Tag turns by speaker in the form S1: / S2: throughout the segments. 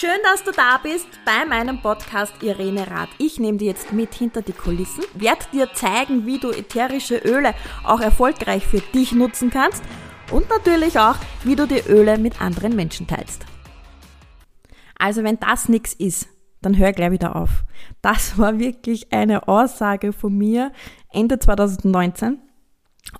S1: Schön, dass du da bist bei meinem Podcast Irene Rath. Ich nehme dir jetzt mit hinter die Kulissen, werde dir zeigen, wie du ätherische Öle auch erfolgreich für dich nutzen kannst und natürlich auch, wie du die Öle mit anderen Menschen teilst. Also wenn das nichts ist, dann hör gleich wieder auf. Das war wirklich eine Aussage von mir Ende 2019.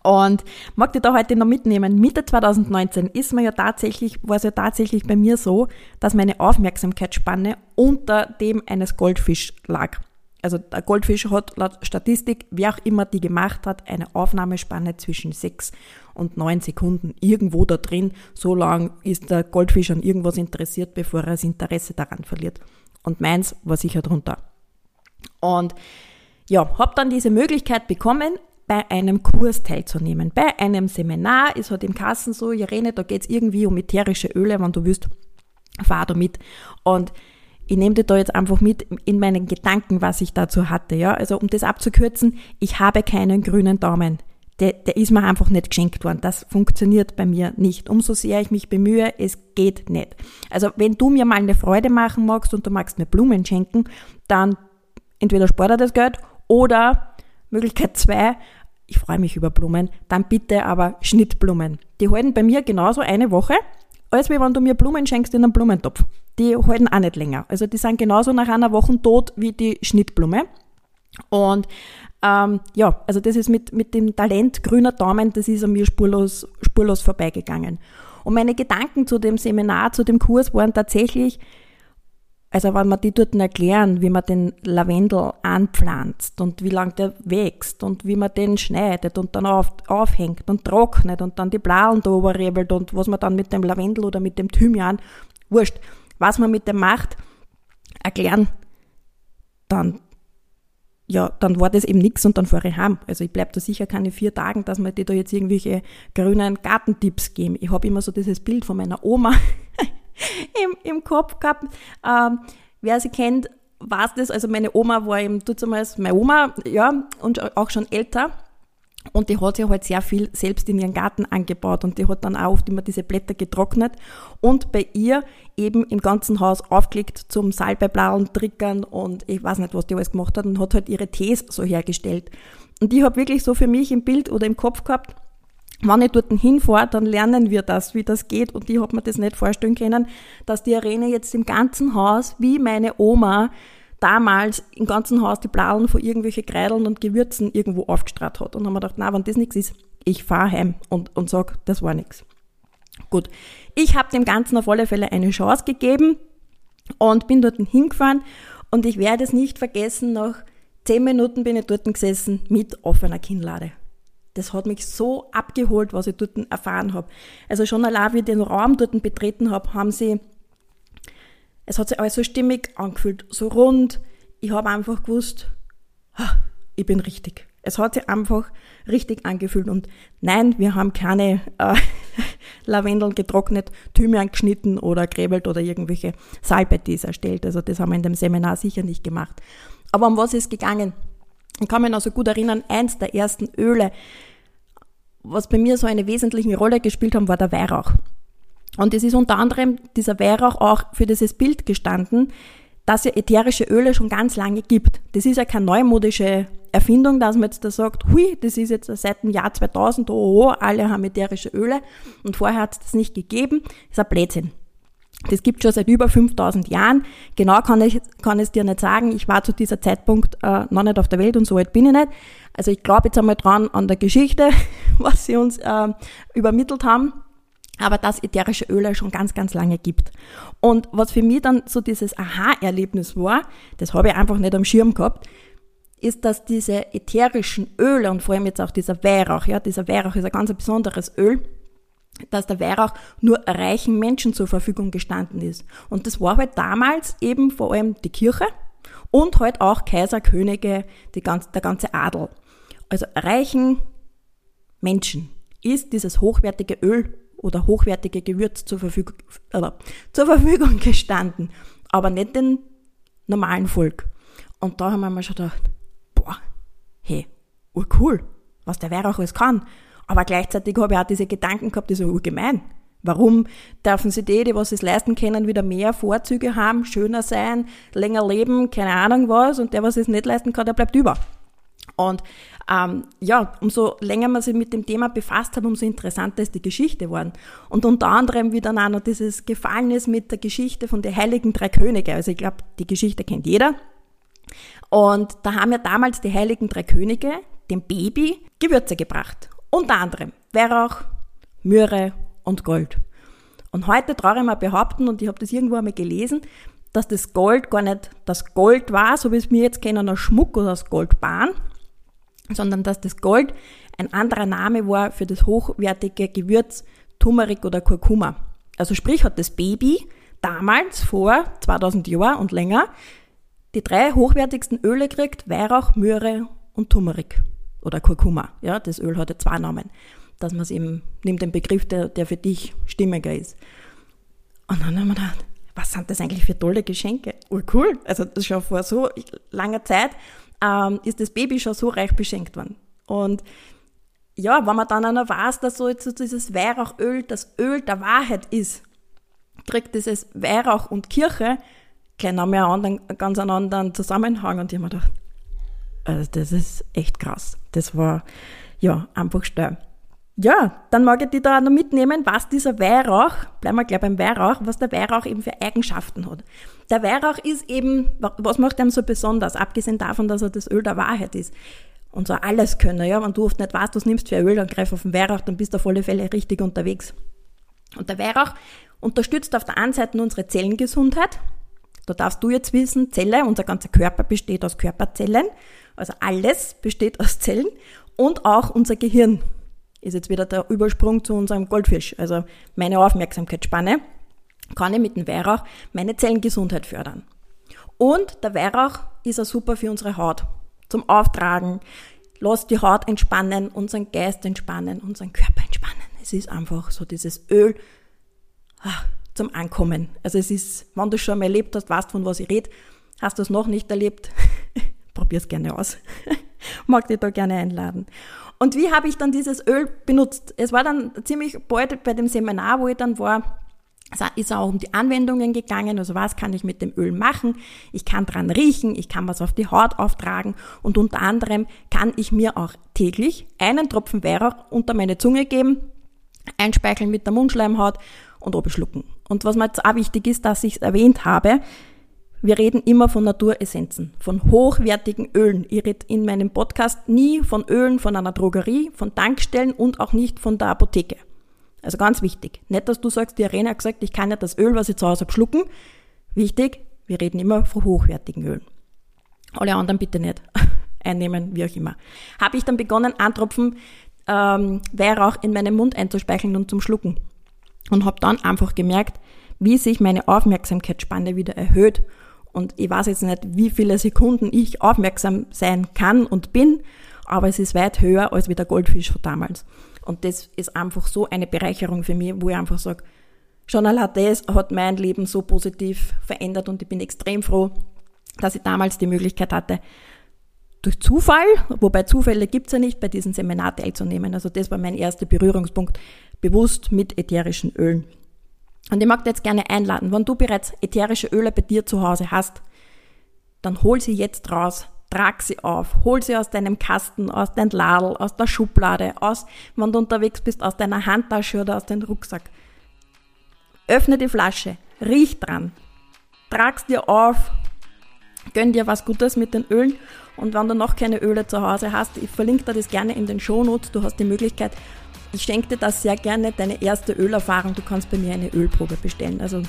S1: Und mag dich da heute noch mitnehmen. Mitte 2019 ist mir ja tatsächlich, war es ja tatsächlich bei mir so, dass meine Aufmerksamkeitsspanne unter dem eines Goldfisch lag. Also der Goldfisch hat laut Statistik, wer auch immer die gemacht hat, eine Aufnahmespanne zwischen sechs und neun Sekunden. Irgendwo da drin, so lang ist der Goldfisch an irgendwas interessiert, bevor er das Interesse daran verliert. Und meins war sicher drunter. Und ja, habe dann diese Möglichkeit bekommen, bei einem Kurs teilzunehmen, bei einem Seminar. ist halt im Kassen so, Irene, da geht's irgendwie um ätherische Öle, wenn du willst, fahr da mit. Und ich nehme dir da jetzt einfach mit in meinen Gedanken, was ich dazu hatte. Ja? Also um das abzukürzen, ich habe keinen grünen Daumen. Der, der ist mir einfach nicht geschenkt worden. Das funktioniert bei mir nicht. Umso sehr ich mich bemühe, es geht nicht. Also wenn du mir mal eine Freude machen magst und du magst mir Blumen schenken, dann entweder spart er das Geld oder Möglichkeit zwei, ich freue mich über Blumen, dann bitte aber Schnittblumen. Die halten bei mir genauso eine Woche, als wie wenn du mir Blumen schenkst in einem Blumentopf. Die halten auch nicht länger. Also die sind genauso nach einer Woche tot wie die Schnittblume. Und ähm, ja, also das ist mit, mit dem Talent grüner Daumen, das ist an mir spurlos, spurlos vorbeigegangen. Und meine Gedanken zu dem Seminar, zu dem Kurs waren tatsächlich, also wenn man die dort erklären, wie man den Lavendel anpflanzt und wie lang der wächst und wie man den schneidet und dann auf, aufhängt und trocknet und dann die Blauen da rebelt und was man dann mit dem Lavendel oder mit dem Thymian, wurscht, was man mit dem macht, erklären, dann ja, dann war das eben nichts und dann fahre ich heim. Also ich bleib da sicher keine vier Tagen, dass mir die da jetzt irgendwelche grünen Gartentipps geben. Ich habe immer so dieses Bild von meiner Oma, im, im Kopf gehabt. Ähm, wer sie kennt, weiß das. Also meine Oma war eben damals meine Oma, ja, und auch schon älter. Und die hat sich halt sehr viel selbst in ihren Garten angebaut und die hat dann auch oft immer diese Blätter getrocknet und bei ihr eben im ganzen Haus aufgelegt zum Salbeiblauen, Trickern und ich weiß nicht, was die alles gemacht hat und hat halt ihre Tees so hergestellt. Und ich habe wirklich so für mich im Bild oder im Kopf gehabt, wenn ich dort hinfahre, dann lernen wir das, wie das geht. Und ich habe mir das nicht vorstellen können, dass die Arena jetzt im ganzen Haus, wie meine Oma damals im ganzen Haus die Blauen von irgendwelche Kreideln und Gewürzen irgendwo aufgestrahlt hat. Und haben wir gedacht, na, wenn das nichts ist, ich fahre heim und, und sag, das war nichts. Gut, ich habe dem Ganzen auf alle Fälle eine Chance gegeben und bin dort hingefahren und ich werde es nicht vergessen, nach zehn Minuten bin ich dort gesessen mit offener Kinnlade das hat mich so abgeholt, was ich dort erfahren habe. Also schon allein, wie ich den Raum dort betreten habe, haben sie, es hat sich alles so stimmig angefühlt, so rund. Ich habe einfach gewusst, ich bin richtig. Es hat sich einfach richtig angefühlt. Und nein, wir haben keine äh, Lavendeln getrocknet, Thymian geschnitten oder gräbelt oder irgendwelche Salbeitees erstellt. Also das haben wir in dem Seminar sicher nicht gemacht. Aber um was ist gegangen? Ich kann mich noch so gut erinnern, eins der ersten Öle, was bei mir so eine wesentliche Rolle gespielt haben, war der Weihrauch. Und es ist unter anderem dieser Weihrauch auch für dieses Bild gestanden, dass es ätherische Öle schon ganz lange gibt. Das ist ja keine neumodische Erfindung, dass man jetzt da sagt, hui, das ist jetzt seit dem Jahr 2000, oh, oh, alle haben ätherische Öle und vorher hat es das nicht gegeben. Das ist ein Blödsinn. Das gibt schon seit über 5000 Jahren. Genau kann ich, kann es dir nicht sagen. Ich war zu dieser Zeitpunkt äh, noch nicht auf der Welt und so alt bin ich nicht. Also ich glaube jetzt einmal dran an der Geschichte, was sie uns äh, übermittelt haben. Aber dass ätherische Öle schon ganz, ganz lange gibt. Und was für mich dann so dieses Aha-Erlebnis war, das habe ich einfach nicht am Schirm gehabt, ist, dass diese ätherischen Öle und vor allem jetzt auch dieser Weihrauch, ja, dieser Weihrauch ist ein ganz besonderes Öl, dass der Weihrauch nur reichen Menschen zur Verfügung gestanden ist. Und das war halt damals eben vor allem die Kirche und halt auch Kaiser, Könige, die ganz, der ganze Adel. Also reichen Menschen ist dieses hochwertige Öl oder hochwertige Gewürz zur Verfügung, äh, zur Verfügung gestanden, aber nicht den normalen Volk. Und da haben wir mal schon gedacht, boah, hey, urcool, was der Weihrauch alles kann. Aber gleichzeitig habe ich auch diese Gedanken gehabt, die so urgemein. Warum dürfen sie die, die was es leisten können, wieder mehr Vorzüge haben, schöner sein, länger leben, keine Ahnung was, und der, was es nicht leisten kann, der bleibt über. Und ähm, ja, umso länger man sich mit dem Thema befasst hat, umso interessanter ist die Geschichte geworden. Und unter anderem, wie dann auch noch dieses gefallen ist mit der Geschichte von den Heiligen Drei Könige. Also ich glaube, die Geschichte kennt jeder. Und da haben ja damals die Heiligen Drei Könige dem Baby Gewürze gebracht. Unter anderem Weihrauch, Myrrhe und Gold. Und heute traue ich mal behaupten, und ich habe das irgendwo einmal gelesen, dass das Gold gar nicht das Gold war, so wie es mir jetzt kennen, ein Schmuck oder das Goldbahn, sondern dass das Gold ein anderer Name war für das hochwertige Gewürz Turmeric oder Kurkuma. Also sprich hat das Baby damals vor 2000 Jahren und länger die drei hochwertigsten Öle kriegt, Weihrauch, Myrrhe und Turmeric oder Kurkuma. Ja, das Öl hat ja zwei Namen dass man es eben nimmt, den Begriff, der, der für dich stimmiger ist. Und dann haben wir gedacht, was sind das eigentlich für tolle Geschenke? Oh, cool. Also das schon vor so langer Zeit ähm, ist das Baby schon so reich beschenkt worden. Und ja, wenn man dann auch noch weiß, dass so jetzt dieses Weihrauchöl das Öl der Wahrheit ist, kriegt dieses Weihrauch und Kirche gleich noch mehr einen ganz einen anderen Zusammenhang. Und ich habe mir gedacht, also das ist echt krass. Das war ja einfach steil. Ja, dann mag ich dich da noch mitnehmen, was dieser Weihrauch, bleiben wir gleich beim Weihrauch, was der Weihrauch eben für Eigenschaften hat. Der Weihrauch ist eben, was macht ihn so besonders, abgesehen davon, dass er das Öl der Wahrheit ist. Und so alles können, ja, wenn du oft nicht weißt, was nimmst für Öl, dann greif auf den Weihrauch, dann bist du auf alle Fälle richtig unterwegs. Und der Weihrauch unterstützt auf der einen Seite unsere Zellengesundheit. Da darfst du jetzt wissen, Zelle, unser ganzer Körper besteht aus Körperzellen, also alles besteht aus Zellen und auch unser Gehirn ist jetzt wieder der Übersprung zu unserem Goldfisch, also meine Aufmerksamkeitsspanne, kann ich mit dem Weihrauch meine Zellengesundheit fördern. Und der Weihrauch ist auch super für unsere Haut. Zum Auftragen, lässt die Haut entspannen, unseren Geist entspannen, unseren Körper entspannen. Es ist einfach so dieses Öl ach, zum Ankommen. Also es ist, wenn du schon mal erlebt hast, weißt von was ich rede, hast du es noch nicht erlebt, probier es gerne aus. Mag dich da gerne einladen. Und wie habe ich dann dieses Öl benutzt? Es war dann ziemlich bald bei dem Seminar, wo ich dann war, ist auch um die Anwendungen gegangen, also was kann ich mit dem Öl machen? Ich kann dran riechen, ich kann was auf die Haut auftragen und unter anderem kann ich mir auch täglich einen Tropfen Weihrauch unter meine Zunge geben, einspeicheln mit der Mundschleimhaut und abschlucken. Und was mir jetzt auch wichtig ist, dass ich es erwähnt habe, wir reden immer von Naturessenzen, von hochwertigen Ölen. Ich rede in meinem Podcast nie von Ölen von einer Drogerie, von Tankstellen und auch nicht von der Apotheke. Also ganz wichtig. Nicht, dass du sagst, die Arena hat gesagt, ich kann ja das Öl, was ich zu Hause habe, schlucken. Wichtig, wir reden immer von hochwertigen Ölen. Alle anderen bitte nicht einnehmen, wie auch immer. Habe ich dann begonnen, einen Tropfen ähm, Weihrauch in meinen Mund einzuspeicheln und zum Schlucken. Und habe dann einfach gemerkt, wie sich meine Aufmerksamkeitsspanne wieder erhöht und ich weiß jetzt nicht, wie viele Sekunden ich aufmerksam sein kann und bin, aber es ist weit höher als wie der Goldfisch von damals. Und das ist einfach so eine Bereicherung für mich, wo ich einfach sage, schon allein das hat mein Leben so positiv verändert und ich bin extrem froh, dass ich damals die Möglichkeit hatte, durch Zufall, wobei Zufälle gibt's ja nicht, bei diesem Seminar teilzunehmen. Also das war mein erster Berührungspunkt, bewusst mit ätherischen Ölen. Und ich mag dich jetzt gerne einladen, wenn du bereits ätherische Öle bei dir zu Hause hast, dann hol sie jetzt raus, trag sie auf, hol sie aus deinem Kasten, aus deinem Ladel, aus der Schublade, aus, wenn du unterwegs bist, aus deiner Handtasche oder aus deinem Rucksack. Öffne die Flasche, riech dran, trag's dir auf, gönn dir was Gutes mit den Ölen. Und wenn du noch keine Öle zu Hause hast, ich verlinke dir das gerne in den Shownotes, du hast die Möglichkeit, ich schenke dir das sehr gerne, deine erste Ölerfahrung. Du kannst bei mir eine Ölprobe bestellen. Also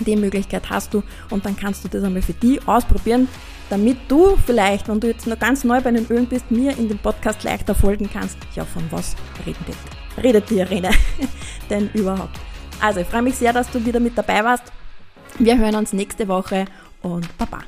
S1: die Möglichkeit hast du und dann kannst du das einmal für die ausprobieren, damit du vielleicht, wenn du jetzt noch ganz neu bei den Ölen bist, mir in dem Podcast leichter folgen kannst. Ja, von was redet, redet die Irene denn überhaupt? Also, ich freue mich sehr, dass du wieder mit dabei warst. Wir hören uns nächste Woche und Baba.